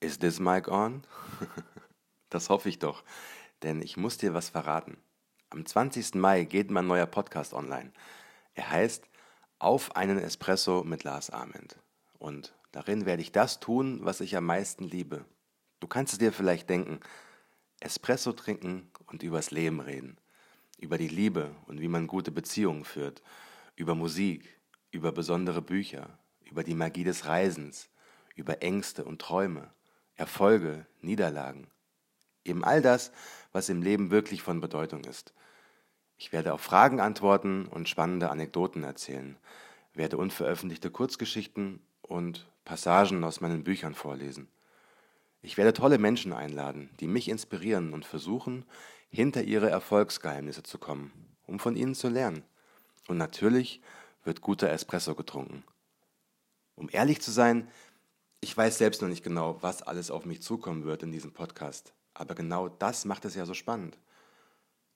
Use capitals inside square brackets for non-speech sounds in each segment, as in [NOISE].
Is this mic on? [LAUGHS] das hoffe ich doch, denn ich muss dir was verraten. Am 20. Mai geht mein neuer Podcast online. Er heißt Auf einen Espresso mit Lars Ament. Und darin werde ich das tun, was ich am meisten liebe. Du kannst es dir vielleicht denken, Espresso trinken und übers Leben reden. Über die Liebe und wie man gute Beziehungen führt. Über Musik, über besondere Bücher, über die Magie des Reisens, über Ängste und Träume Erfolge, Niederlagen. Eben all das, was im Leben wirklich von Bedeutung ist. Ich werde auf Fragen antworten und spannende Anekdoten erzählen, werde unveröffentlichte Kurzgeschichten und Passagen aus meinen Büchern vorlesen. Ich werde tolle Menschen einladen, die mich inspirieren und versuchen, hinter ihre Erfolgsgeheimnisse zu kommen, um von ihnen zu lernen. Und natürlich wird guter Espresso getrunken. Um ehrlich zu sein, ich weiß selbst noch nicht genau, was alles auf mich zukommen wird in diesem Podcast. Aber genau das macht es ja so spannend.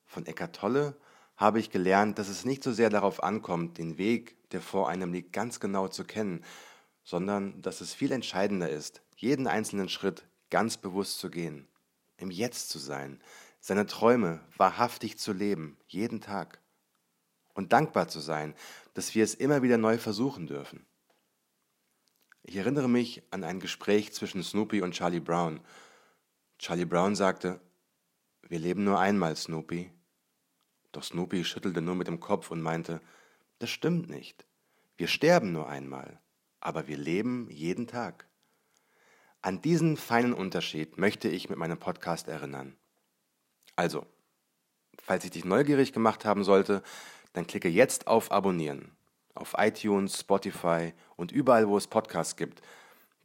Von Eckart Tolle habe ich gelernt, dass es nicht so sehr darauf ankommt, den Weg, der vor einem liegt, ganz genau zu kennen, sondern dass es viel entscheidender ist, jeden einzelnen Schritt ganz bewusst zu gehen, im Jetzt zu sein, seine Träume wahrhaftig zu leben, jeden Tag. Und dankbar zu sein, dass wir es immer wieder neu versuchen dürfen. Ich erinnere mich an ein Gespräch zwischen Snoopy und Charlie Brown. Charlie Brown sagte, wir leben nur einmal, Snoopy. Doch Snoopy schüttelte nur mit dem Kopf und meinte, das stimmt nicht. Wir sterben nur einmal, aber wir leben jeden Tag. An diesen feinen Unterschied möchte ich mit meinem Podcast erinnern. Also, falls ich dich neugierig gemacht haben sollte, dann klicke jetzt auf Abonnieren auf iTunes, Spotify und überall, wo es Podcasts gibt,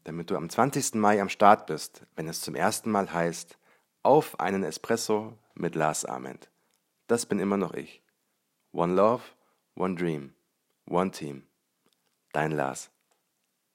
damit du am 20. Mai am Start bist, wenn es zum ersten Mal heißt, auf einen Espresso mit Lars Ament. Das bin immer noch ich. One Love, One Dream, One Team. Dein Lars.